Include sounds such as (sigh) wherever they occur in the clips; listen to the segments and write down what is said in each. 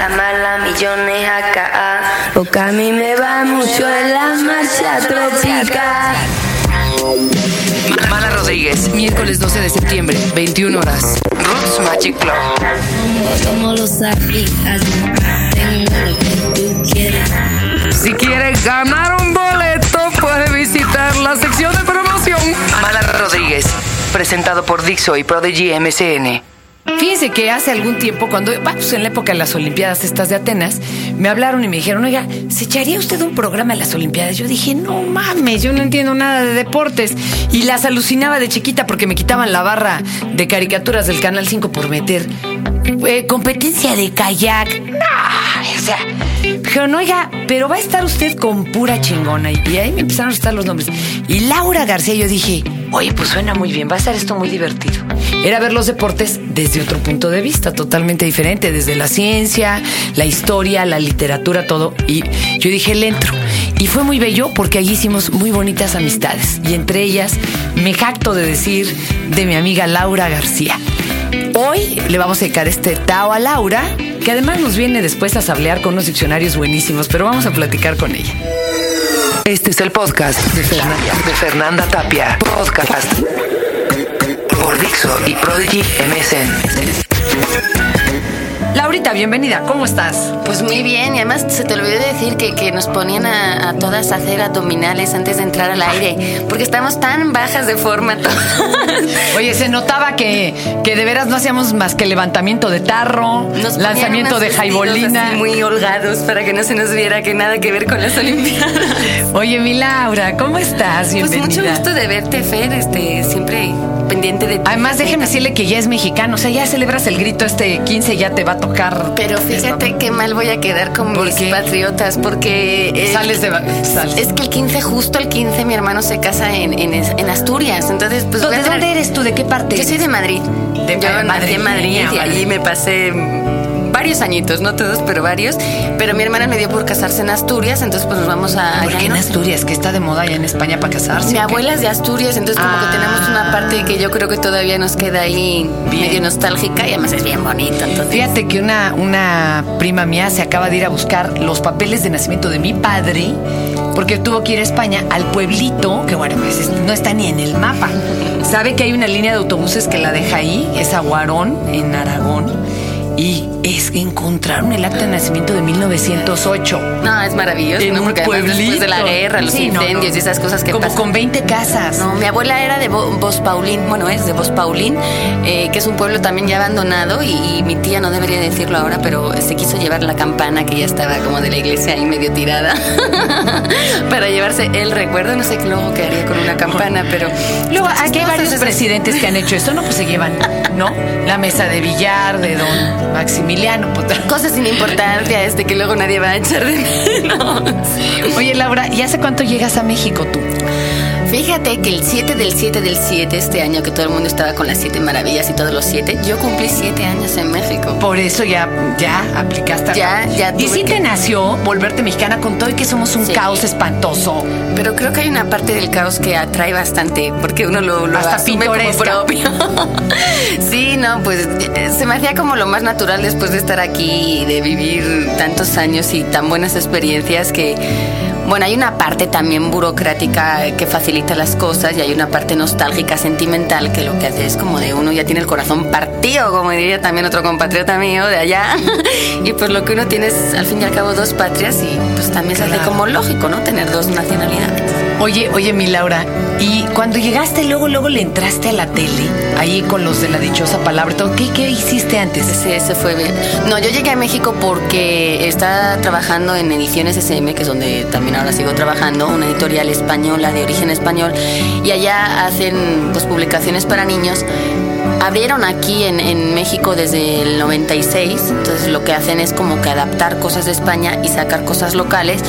La mala millones acá. Porque a mí me va mucho en la marcha tropical. Mala Rodríguez, miércoles 12 de septiembre, 21 horas. Roots Magic Club. Como los. Si quieres ganar un boleto, puede visitar la sección de promoción. Mala Rodríguez, presentado por Dixo y Prodigy MCN. Fíjense que hace algún tiempo, cuando, pues en la época de las Olimpiadas estas de Atenas, me hablaron y me dijeron, oiga, ¿se echaría usted un programa en las Olimpiadas? Yo dije, no mames, yo no entiendo nada de deportes. Y las alucinaba de chiquita porque me quitaban la barra de caricaturas del Canal 5 por meter eh, competencia de kayak. O sea, dijeron, oiga, pero va a estar usted con pura chingona. Y ahí me empezaron a estar los nombres. Y Laura García, yo dije, oye, pues suena muy bien, va a estar esto muy divertido. Era ver los deportes desde otro punto de vista, totalmente diferente, desde la ciencia, la historia, la literatura, todo. Y yo dije, le entro. Y fue muy bello porque allí hicimos muy bonitas amistades. Y entre ellas, me jacto de decir de mi amiga Laura García. Hoy le vamos a dedicar este Tao a Laura, que además nos viene después a sablear con unos diccionarios buenísimos, pero vamos a platicar con ella. Este es el podcast de Fernanda, de Fernanda Tapia. Podcast por Dixo y Prodigy MSN. Laurita, bienvenida. ¿Cómo estás? Pues muy bien, y además se te olvidó decir que, que nos ponían a, a todas a hacer abdominales antes de entrar al aire, porque estamos tan bajas de forma todas. (laughs) Oye, se notaba que, que de veras no hacíamos más que levantamiento de tarro, Nos lanzamiento de jaibolina. Muy holgados para que no se nos viera que nada que ver con las Olimpiadas. Oye, mi Laura, ¿cómo estás? Pues Bienvenida. mucho gusto de verte, Fer, este, siempre pendiente de ti. Además, déjeme decirle que ya es mexicano, o sea, ya celebras el grito este 15, ya te va a tocar. Pero fíjate qué mal voy a quedar con ¿Por mis qué? patriotas, porque... eh, Sales de... sales. Es que el 15, justo el 15, mi hermano se casa en, en, en Asturias. Entonces, pues. ¿De dónde eres tú? ¿De qué parte? Yo soy de Madrid. De Yo Ma- nací en Madrid y allí me pasé varios añitos, no todos, pero varios. Pero mi hermana me dio por casarse en Asturias, entonces pues nos vamos a. ¿Por qué en. Asturias? Que está de moda allá en España para casarse. Mi ¿o qué? abuela es de Asturias, entonces como Ah. que tenemos una parte que yo creo que todavía nos queda ahí Bien. medio nostálgica y además es bien bonito. Entonces, Fíjate que una, una prima mía se acaba de ir a buscar los papeles de nacimiento de mi padre porque tuvo que ir a España al pueblito, que bueno, pues es- no está ni en el mapa. Sabe que hay una línea de autobuses que la deja ahí, es Aguarón, en Aragón, y es encontraron el acta de nacimiento de 1908. no, es maravilloso, En ¿no? un además después de la guerra, los Sí, incendios no. y esas cosas que Como pasan. con 20 casas. No, mi abuela era de Bo- Bospaulín, bueno, es de Bospaulín, eh, que es un pueblo también ya abandonado y, y mi tía no debería decirlo ahora, pero se quiso llevar la campana que ya estaba como de la iglesia ahí medio tirada (laughs) para llevarse el recuerdo, no sé qué luego qué haría con una campana, pero Luego, aquí hay varios esas. presidentes que han hecho esto, ¿no? Pues se llevan, ¿no? La mesa de billar de don Maximiliano. Pues, Cosas sin importancia, este que luego nadie va a echar de menos. Oye, Laura, ¿y hace cuánto llegas a México tú? Fíjate que el 7 del 7 del 7, este año que todo el mundo estaba con las siete maravillas y todos los siete, yo cumplí siete años en México. Por eso ya, ya aplicaste. Ya, ya Y que- te nació volverte mexicana con todo y que somos un Sí. caos espantoso. Pero creo que hay una parte del caos que atrae bastante, porque uno lo, lo Hasta asume como propio. (laughs) sí, no, pues eh, se me hacía como lo más natural después de estar aquí y de vivir tantos años y tan buenas experiencias que, bueno, hay una parte también burocrática que facilita las cosas y hay una parte nostálgica, sentimental, que lo que hace es como de uno ya tiene el corazón partido, como diría también otro compatriota mío de allá. (laughs) y pues lo que uno tiene es al fin y al cabo dos patrias y pues también se hace como lógico, ¿no? Tener dos nacionalidades. Oye, oye, mi Laura, y cuando llegaste, luego, luego le entraste a la tele, ahí con los de la dichosa palabra, ¿qué, qué hiciste antes? Sí, ese fue. No, yo llegué a México porque estaba trabajando en Ediciones SM, que es donde también ahora sigo trabajando, una editorial española de origen español, y allá hacen pues publicaciones para niños. Abrieron aquí en, en México desde el 96, entonces lo que hacen es como que adaptar cosas de España y sacar cosas locales.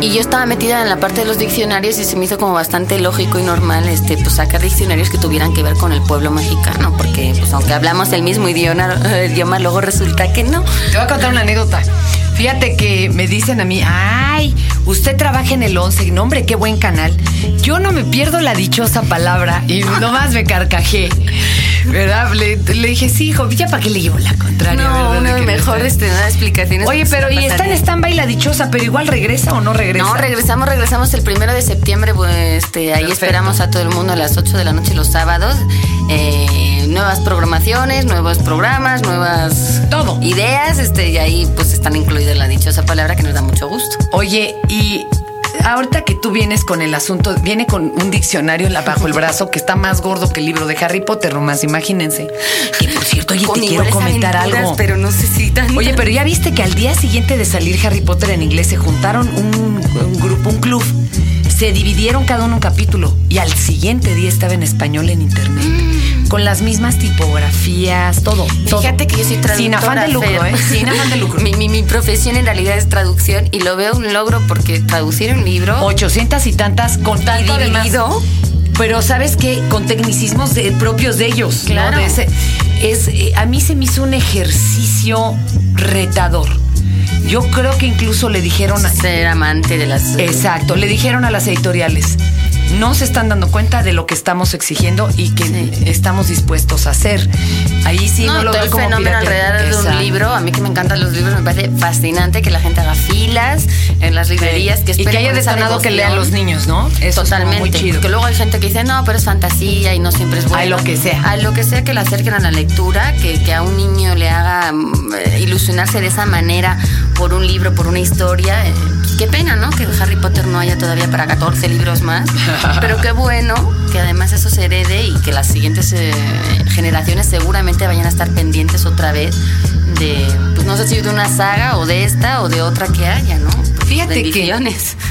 Y yo estaba metida en la parte de los diccionarios y se me hizo como bastante lógico y normal este, pues sacar diccionarios que tuvieran que ver con el pueblo mexicano, porque pues aunque hablamos el mismo idioma, (laughs) idioma luego resulta que no. Te voy a contar una anécdota. Fíjate que me dicen a mí, ay, usted trabaja en el 11, no hombre, qué buen canal. Yo no me pierdo la dichosa palabra y nomás me carcajé. ¿Verdad? Le, le dije, sí, hijo, ya para qué le llevo la contraria. No, que mejor no este, explicaciones. Oye, pero y está en stand-by la dichosa, pero igual regresa o no regresa. No, regresamos, regresamos el primero de septiembre. Pues, este, ahí Perfecto. esperamos a todo el mundo a las 8 de la noche los sábados. Eh, nuevas programaciones, nuevos programas, nuevas Todo. ideas. Este, y ahí pues están incluidas la dichosa palabra que nos da mucho gusto. Oye, y ahorita que tú vienes con el asunto, viene con un diccionario en la- bajo el brazo que está más gordo que el libro de Harry Potter, nomás imagínense. Que por cierto, oye, Con te quiero comentar algo. Pero no sé si tan. Oye, pero ya viste que al día siguiente de salir Harry Potter en inglés se juntaron un, un grupo, un club. Se dividieron cada uno un capítulo y al siguiente día estaba en español en internet. Con las mismas tipografías, todo. todo. Fíjate que yo soy traductora. Sin afán de lucro. ¿eh? Sin afán de lucro. mi, mi, mi profesión en realidad es traducción y lo veo un logro porque traducir un libro. 800 y tantas con tanto además. dividido. Pero sabes qué, con tecnicismos de- propios de ellos. ¿no? Claro. De ese- es, eh, a mí se me hizo un ejercicio retador. Yo creo que incluso le dijeron Ser amante de las. Exacto, le dijeron a las editoriales, no se están dando cuenta de lo que estamos exigiendo y que Sí. estamos dispuestos a hacer. Ahí sí no, no, lo todo veo el como fenómeno piratería. alrededor de un libro, a mí que me encantan los libros, me parece fascinante que la gente haga filas en las librerías, que y que haya detonado que lean los niños, ¿no? Eso es Totalmente. muy chido. Que luego hay gente que dice, no, pero es fantasía y no siempre es bueno. Ay, lo que sea. Ay, lo que sea que le acerquen a la lectura, que, que a un niño le haga mm, eh, ilusionarse de esa manera por un libro, por una historia. eh, qué pena, ¿no? Que Harry Potter no haya todavía para 14 libros más. (laughs) pero qué bueno que además eso se herede y que las siguientes eh, generaciones seguramente vayan a estar pendientes otra vez de, pues no sé si de una saga o de esta o de otra que haya, ¿no? Fíjate que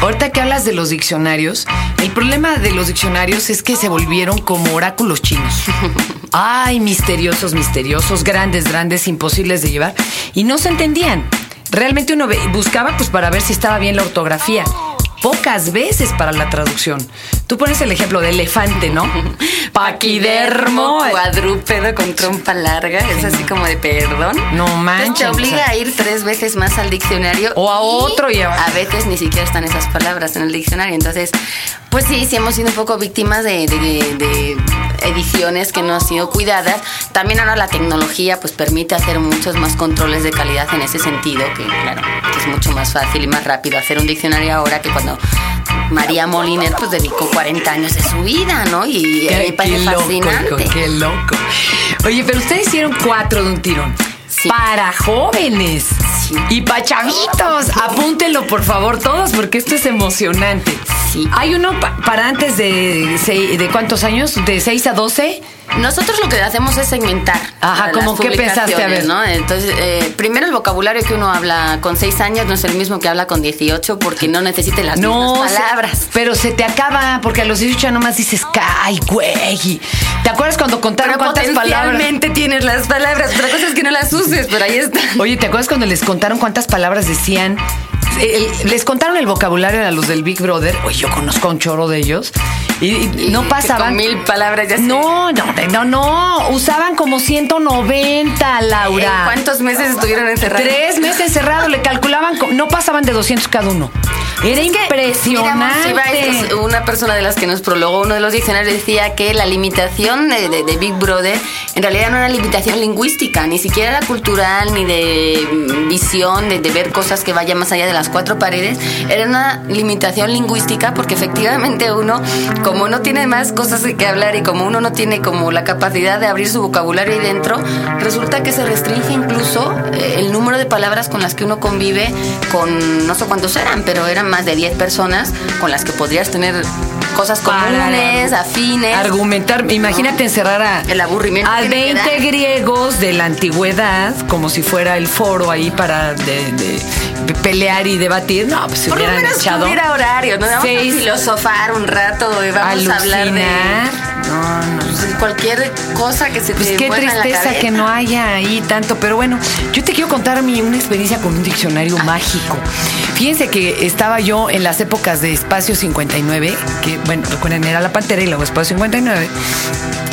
ahorita que hablas de los diccionarios, el problema de los diccionarios es que se volvieron como oráculos chinos. (laughs) Ay, misteriosos, misteriosos, grandes, grandes, imposibles de llevar. Y no se entendían. Realmente uno buscaba pues para ver si estaba bien la ortografía. Pocas veces para la traducción. Tú pones el ejemplo de elefante, ¿no? (laughs) Paquidermo. cuadrúpedo con trompa larga, es así como de perdón. No Entonces manches. te obliga a ir tres veces más al diccionario. O a otro y a- a veces ni siquiera están esas palabras en el diccionario. Entonces, pues sí, sí hemos sido un poco víctimas de, de- de ediciones que no han sido cuidadas. También ahora la tecnología pues permite hacer muchos más controles de calidad en ese sentido, que claro, que es mucho más fácil y más rápido hacer un diccionario ahora que cuando María Moliner pues dedicó 40 años de su vida, ¿no? Y Qué, qué loco, fascinante. hijo, qué loco. Oye, pero ustedes hicieron cuatro de un tirón. Sí. Para jóvenes Sí. y para chavitos. Apúntenlo, por favor, todos, porque esto es emocionante. Sí. Hay uno pa- para antes de, sei- de cuántos años? ¿De 6 a 12? Nosotros lo que hacemos es segmentar. Ajá, las ¿cómo qué pensaste? A ver. ¿no? Entonces, eh, primero el vocabulario que uno habla con 6 años no es el mismo que habla con 18 porque no necesita las No, mismas se- palabras. pero se te acaba, porque a los 18 ya nomás dices, ¡ay, güey! ¿Te acuerdas cuando contaron Pero cuántas palabras? potencialmente tienes las palabras. Otra cosa es que no las uses, pero ahí está. Oye, ¿te acuerdas cuando les contaron cuántas palabras decían? El- les contaron el vocabulario a los del Big Brother. Oye, yo conozco a un choro de ellos. Y, y no pasaban. Con mil palabras ya No, no, no, no. Usaban como 190, Laura. ¿En ¿Cuántos meses estuvieron encerrados? Tres meses encerrados, le calculaban, no pasaban de 200 cada uno. Era impresionante. Mira, Monsiva, es una persona de las que nos prologó uno de los diccionarios decía que la limitación de, de- de Big Brother en realidad no era limitación lingüística, ni siquiera era cultural, ni de mm, visión, de, de ver cosas que vayan más allá de las cuatro paredes. Era una limitación lingüística porque efectivamente uno, como no tiene más cosas que hablar y como uno no tiene como la capacidad de abrir su vocabulario ahí dentro, resulta que se restringe incluso eh, el número de palabras con las que uno convive con no sé cuántos eran, pero eran más de 10 personas con las que podrías tener cosas comunes, afines. Argumentar, imagínate encerrar a, El aburrimiento a tiene que 20 dar. griegos de la antigüedad, como si fuera el foro ahí para de- de pelear y debatir. No, pues se Por lo hubieran menos echado. hubiera horario, ¿no? Vamos seis- a filosofar un rato y vamos a hablar de. No, no. pues, cualquier cosa que se te Pues qué la tristeza que no haya ahí tanto, pero bueno, yo te quiero contar mi, una experiencia con un diccionario mágico. Fíjense que estaba yo en las épocas de Espacio 59, que bueno, recuerden, era la Pantera y luego Espacio 59,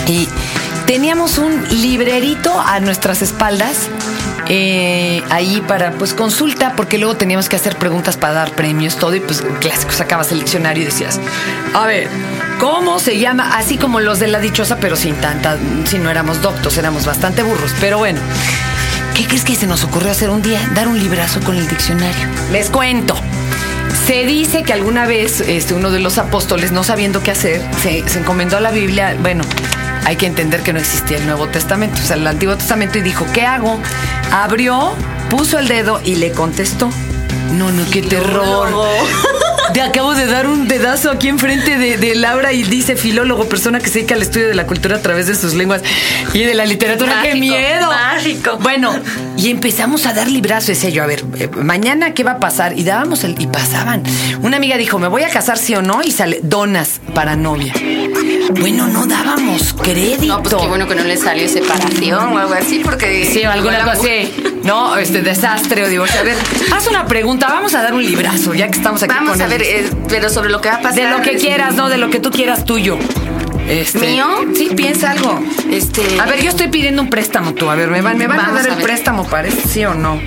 y teníamos un librerito a nuestras espaldas eh, ahí para pues consulta, porque luego teníamos que hacer preguntas para dar premios, todo, y pues clásico, sacabas el diccionario y decías, a ver, ¿cómo se llama? Así como los de la dichosa, pero sin tanta, si no éramos doctos, éramos bastante burros, pero bueno. ¿Qué crees que se nos ocurrió hacer un día? Dar un librazo con el diccionario. Les cuento. Se dice que alguna vez este, uno de los apóstoles, no sabiendo qué hacer, se, se encomendó a la Biblia. Bueno, hay que entender que no existía el Nuevo Testamento, o sea, el Antiguo Testamento, y dijo, ¿qué hago? Abrió, puso el dedo y le contestó. No, no, qué terror. (laughs) Te acabo de dar un dedazo aquí enfrente de, de Laura y dice filólogo, persona que se dedica al estudio de la cultura a través de sus lenguas y de la literatura. ¡Qué miedo! mágico. Bueno, y empezamos a dar librazo, decía yo, a ver, eh, mañana qué va a pasar. Y dábamos el, y pasaban. Una amiga dijo, me voy a casar sí o no, y sale, donas para novia. Bueno, no dábamos crédito. No, pues qué bueno que no le salió separación o algo así, porque. Sí, o alguna cosa así. No, este desastre o divorcio. A ver, haz una pregunta. Vamos a dar un librazo, ya que estamos aquí Vamos con a ver, eh, pero sobre lo que va a pasar. De lo que quieras, no, de lo que tú quieras tuyo. Este, ¿Mío? Sí, piensa algo. Este. A ver, yo estoy pidiendo un préstamo tú. A ver, ¿me van, me van a dar a el préstamo, parece? ¿Sí o no?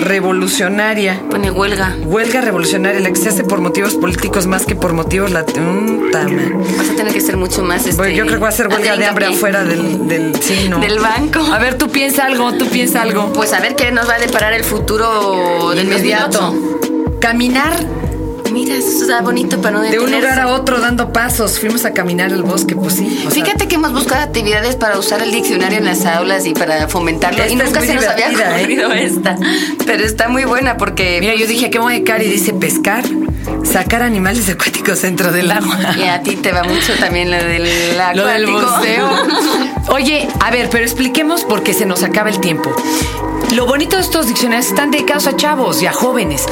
Revolucionaria. Pone huelga. Huelga revolucionaria, la que se hace por motivos políticos más que por motivos lat... Ta ma- Vas a tener que ser mucho más. Este, Bueno, yo creo que va a ser huelga de hambre afuera del, del. Del banco. A ver, tú piensa algo, tú piensa algo. Pues a ver qué nos va a deparar el futuro del Inmediato. 2008. Caminar Mira, eso está bonito para no de un detenerse. lugar a otro dando pasos. Fuimos a caminar el bosque, pues sí. sea, Fíjate que hemos buscado actividades para usar el diccionario en las aulas y para fomentarlo. Esta y nunca se nos había ¿eh? ocurrido esta. Pero está muy buena porque. Mira, yo dije, ¿qué voy a dedicar? Y dice pescar, sacar animales acuáticos dentro del agua. Y a ti te va mucho también lo del (laughs) Lo del acuático. buceo. (laughs) Oye, a ver, pero expliquemos porque se nos acaba el tiempo. Lo bonito de estos diccionarios están dedicados a chavos y a jóvenes.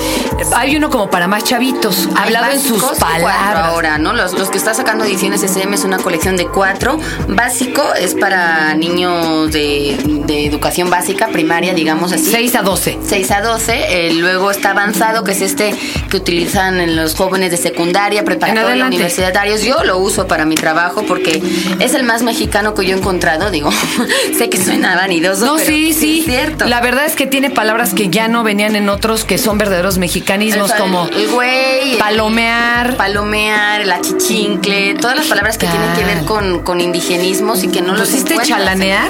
Hay uno como para más chavitos, Hay hablado en sus palabras. ahora, ¿no? Los, los que está sacando Ediciones SM es una colección de cuatro. Básico es para niños de, de educación básica, primaria, digamos así. 6 a 12. 6 a 12, eh, luego está avanzado, que es este que utilizan en los jóvenes de secundaria, preparatoria, universitarios. Yo lo uso para mi trabajo porque es el más mexicano que yo he encontrado. Digo, (laughs) sé que suena vanidoso, No, pero sí, sí. es cierto. La verdad es que tiene palabras que ya no venían en otros que son verdaderos mexicanismos, como el güey, el- palomear. palomear, el achichincle, todas las palabras que tienen que ver con, con indigenismos y que no los ¿Pusiste chalanear?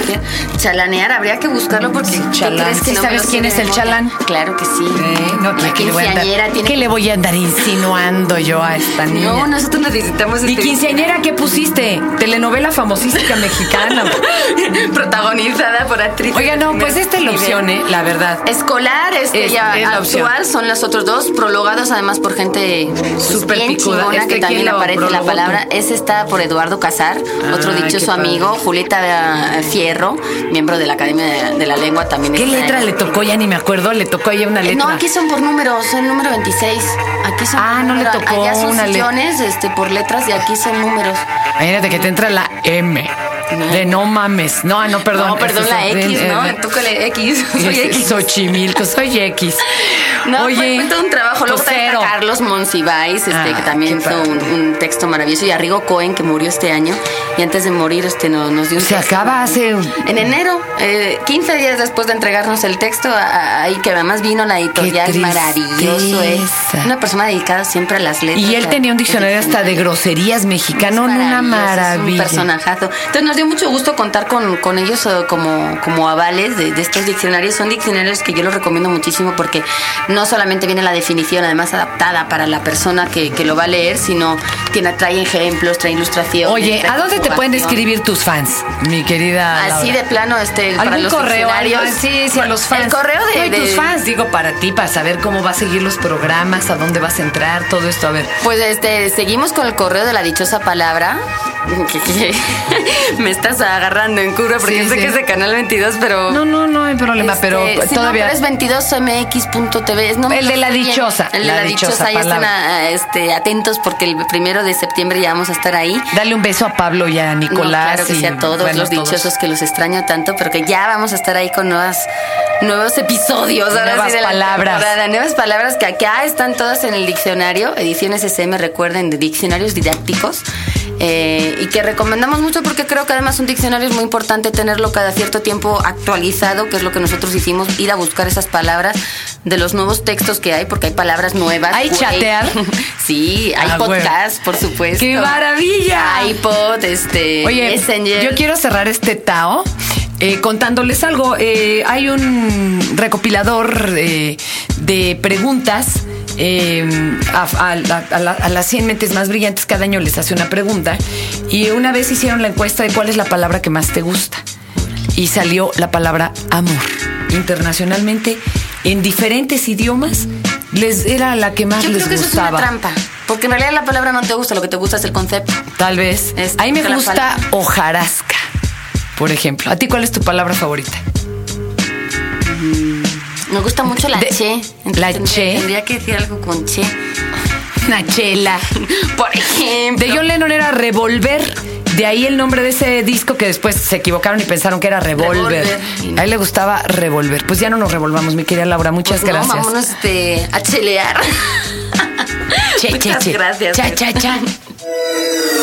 Chalanear, habría que buscarlo porque ¿qué chalán. crees que ¿Sí no me sabes lo quién es el chalán? Claro que sí. Eh, no, La ¿qué le voy a andar, quinceañera tiene ¿qué le voy a andar insinuando yo a esta niña? No, nosotros necesitamos ¿Y este- quinceañera qué pusiste? Telenovela famosísima mexicana. (laughs) protagonizada por actrices. Oiga, no, pues esta es la opción, ¿eh? La verdad. Escolar, este Es- ya es la actual, son los otros dos, prologados además por gente pues, Súper bien picuda. Este, que también ¿quién lo aparece la prologó palabra. tú? Ese está por Eduardo Casar, otro Ay, dichoso padre. amigo, Julieta eh, Fierro, miembro de la Academia de, la Lengua también. ¿Qué letra ahí. le tocó? Ya ni me acuerdo. Le tocó ahí una letra. No, aquí son por números, el número 26. Aquí son Ah, no le tocó Allá son una sillones este, por letras y aquí son números. Imagínate que te entra la M. De no mames. No, no, perdón. no, perdón, Este, la eh, X, eh, ¿no? eh, Tú que le X, (laughs) soy X. Xochimilco, soy X. (laughs) No, Oye, fue, todo un trabajo. Luego también. Carlos Monsiváis, este, Ah, que también hizo un, un texto maravilloso. Y Arrigo Cohen, que murió este año. Y antes de morir, este, no- nos dio un Se texto. acaba hace. En enero, eh, 15 días después de entregarnos el texto, a- a- ahí que además vino la editorial, Qué maravilloso. eh. tristeza. Una persona dedicada siempre a las letras. Y él a- tenía un diccionario hasta de groserías mexicano, Es una maravilloso, Es un maravilla. personajazo. Entonces nos dio mucho gusto contar con, con ellos eh, como, como avales de, de estos diccionarios. Son diccionarios que yo los recomiendo muchísimo porque no solamente viene la definición, además adaptada para la persona que, que lo va a leer, sino tiene, trae ejemplos, trae ilustraciones. Oye, trae ¿a dónde te pueden escribir tus fans, mi querida? Así de plano, este, para ¿Algún los correo? diccionarios. Sí, sí, a los fans. El correo de, y tus de- fans, digo, para ti, para saber cómo va a seguir los programas, a dónde vas a entrar, todo esto. A ver. Pues este, seguimos con el correo de la dichosa palabra. Me estás agarrando en curva porque Sí, sé sí. que es de Canal 22, pero. No, no, no hay problema, Este, pero sí, todavía. No, pero es 22mx.tv. No, El de la no bien. dichosa, El de la la, dichosa. Ahí están ah, este, atentos porque el primero de septiembre ya vamos a estar ahí. Dale un beso a Pablo y a No, Nicolás. claro que y, sí, a todos bueno, los todos. dichosos que los extraño tanto, pero que ya vamos a estar ahí con nuevas, nuevos episodios. ahora Nuevas sí, de la palabras. temporada. Nuevas palabras que acá están todas en el diccionario. Ediciones SM, recuerden, de diccionarios didácticos. Eh, y que recomendamos mucho porque creo que además un diccionario es muy importante tenerlo cada cierto tiempo actualizado, que es lo que nosotros hicimos, ir a buscar esas palabras de los nuevos textos que hay, porque hay palabras nuevas. ¿Hay chatear? (laughs) sí, hay Ah, podcast, por supuesto. ¡Qué maravilla! iPod, este, Oye, Messenger. yo quiero cerrar este Tao eh, contándoles algo. Eh, hay un recopilador eh, de preguntas. eh, a, a la- a la- a las 100 mentes más brillantes cada año les hace una pregunta y una vez hicieron la encuesta de cuál es la palabra que más te gusta y salió la palabra amor internacionalmente en diferentes idiomas les era la que más Yo les creo que eso es gustaba una trampa. Porque en realidad la palabra no te gusta, lo que te gusta es el concepto. Tal vez. Es a mí me gusta hojarasca, por ejemplo. ¿A ti cuál es tu palabra favorita? Me gusta mucho la De- che. la tendría- che. Tendría que decir algo con che. Una chela. (laughs) Por ejemplo. De John Lennon era Revolver. De ahí el nombre de ese disco que después se equivocaron y pensaron que era Revolver. Revolver. A él le gustaba Revolver. Pues ya no nos revolvamos, mi querida Laura. Muchas Pues no, gracias. vámonos este, a chelear. Che, (laughs) che, Muchas che. gracias. Cha, cha, cha. (laughs)